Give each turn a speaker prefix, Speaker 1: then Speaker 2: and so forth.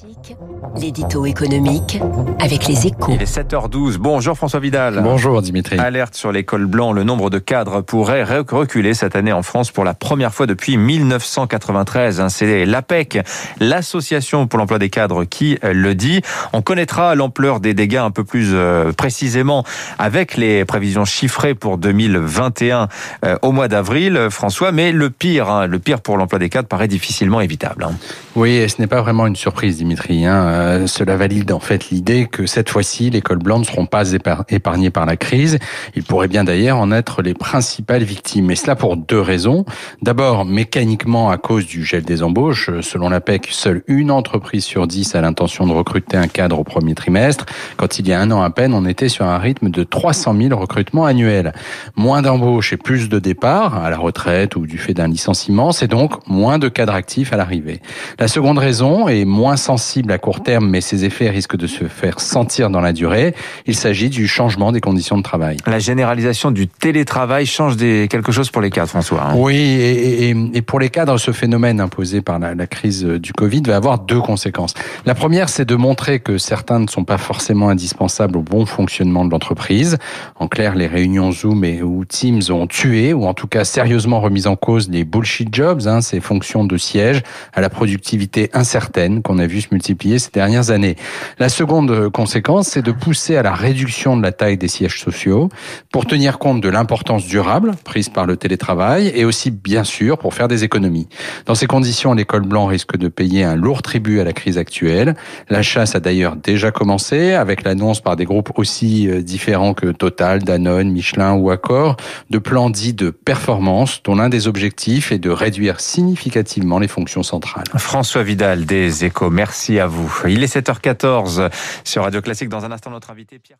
Speaker 1: Classique, l'édito économique avec les échos.
Speaker 2: Il est 7h12. Bonjour François Vidal.
Speaker 3: Bonjour Dimitri.
Speaker 2: Alerte sur l'école blanc. Le nombre de cadres pourrait reculer cette année en France pour la première fois depuis 1993. C'est l'APEC, l'association pour l'emploi des cadres, qui le dit. On connaîtra l'ampleur des dégâts un peu plus euh, précisément avec les prévisions chiffrées pour 2021 euh, au mois d'avril, François. Mais le pire, hein, le pire pour l'emploi des cadres paraît difficilement évitable. Hein.
Speaker 3: Oui, et ce n'est pas vraiment une surprise Dimitri. Euh, cela valide en fait l'idée que cette fois-ci, les cols blancs ne seront pas épargnés par la crise. Ils pourraient bien d'ailleurs en être les principales victimes. Et cela pour deux raisons. D'abord, mécaniquement, à cause du gel des embauches. Selon la PEC, seule une entreprise sur dix a l'intention de recruter un cadre au premier trimestre. Quand il y a un an à peine, on était sur un rythme de 300 000 recrutements annuels. Moins d'embauches et plus de départs à la retraite ou du fait d'un licenciement, c'est donc moins de cadres actifs à l'arrivée. La seconde raison est moins sensible à court terme, mais ses effets risquent de se faire sentir dans la durée. Il s'agit du changement des conditions de travail.
Speaker 2: La généralisation du télétravail change des, quelque chose pour les cadres, François.
Speaker 3: Hein. oui, et, et, pour les cadres, ce phénomène imposé par la, la, crise du Covid va avoir deux conséquences. La première, c'est de montrer que certains ne sont pas forcément indispensables au bon fonctionnement de l'entreprise. En clair, les réunions Zoom et ou Teams ont tué, ou en tout cas sérieusement remis en cause les bullshit jobs, hein, ces fonctions de siège à la productivité incertaine qu'on a vu se multiplier ces dernières années. La seconde conséquence, c'est de pousser à la réduction de la taille des sièges sociaux pour tenir compte de l'importance durable prise par le télétravail et aussi, bien sûr, pour faire des économies. Dans ces conditions, l'école blanc risque de payer un lourd tribut à la crise actuelle. La chasse a d'ailleurs déjà commencé avec l'annonce par des groupes aussi euh, différents que Total, Danone, Michelin ou Accor de plans dits de performance dont l'un des objectifs est de réduire significativement les fonctions centrales.
Speaker 2: François Vidal des Échos, merci à vous. Il est 7h14 sur Radio Classique. Dans un instant, notre invité Pierre.